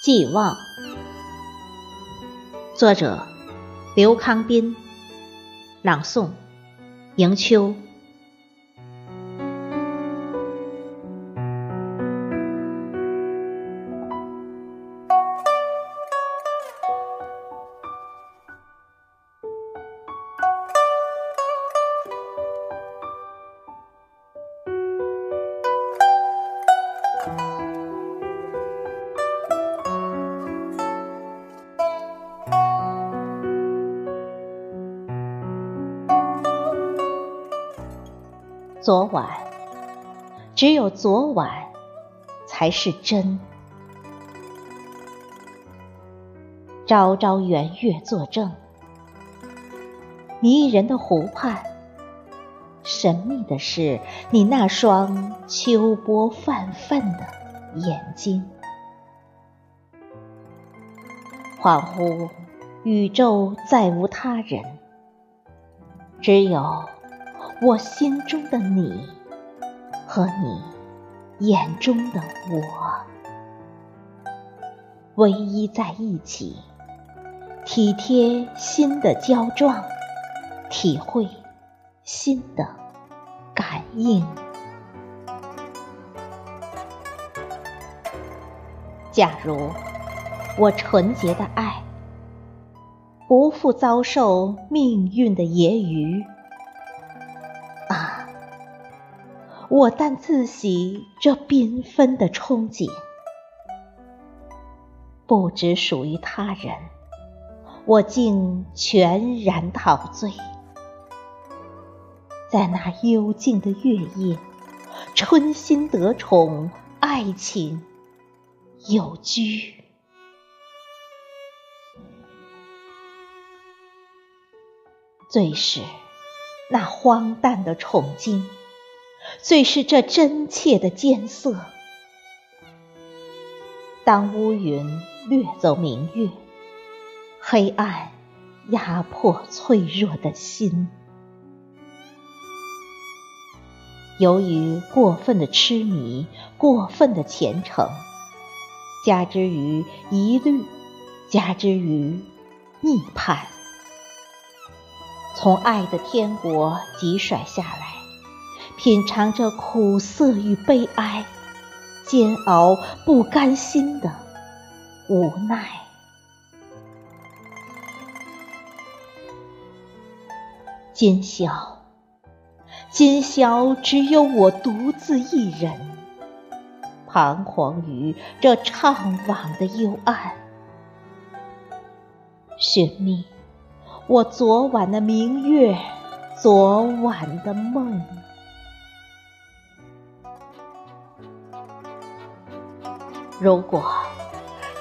寄望，作者刘康斌，朗诵迎秋。昨晚，只有昨晚才是真。朝朝圆月作证，迷人的湖畔，神秘的是你那双秋波泛泛的眼睛。恍惚，宇宙再无他人，只有。我心中的你和你眼中的我，唯一在一起，体贴心的交撞，体会心的感应。假如我纯洁的爱，不复遭受命运的揶揄。我但自喜这缤纷的憧憬，不只属于他人，我竟全然陶醉，在那幽静的月夜，春心得宠，爱情有居，最是那荒诞的宠惊。最是这真切的艰涩。当乌云掠走明月，黑暗压迫脆弱的心。由于过分的痴迷，过分的虔诚，加之于疑虑，加之于逆叛，从爱的天国急甩下来。品尝着苦涩与悲哀，煎熬不甘心的无奈。今宵，今宵只有我独自一人，彷徨于这怅惘的幽暗，寻觅我昨晚的明月，昨晚的梦。如果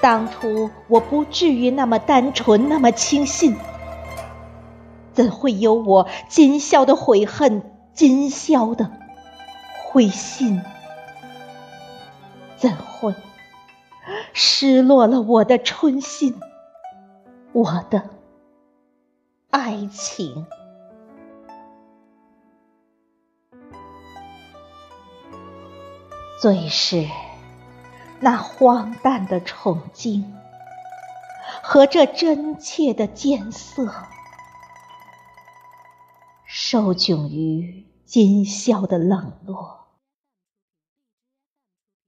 当初我不至于那么单纯，那么轻信，怎会有我今宵的悔恨，今宵的灰心？怎会失落了我的春心，我的爱情？最是。那荒诞的宠惊和这真切的艰涩，受窘于今宵的冷落，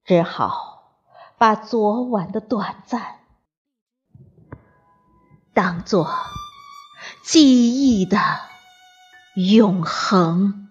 只好把昨晚的短暂当作记忆的永恒。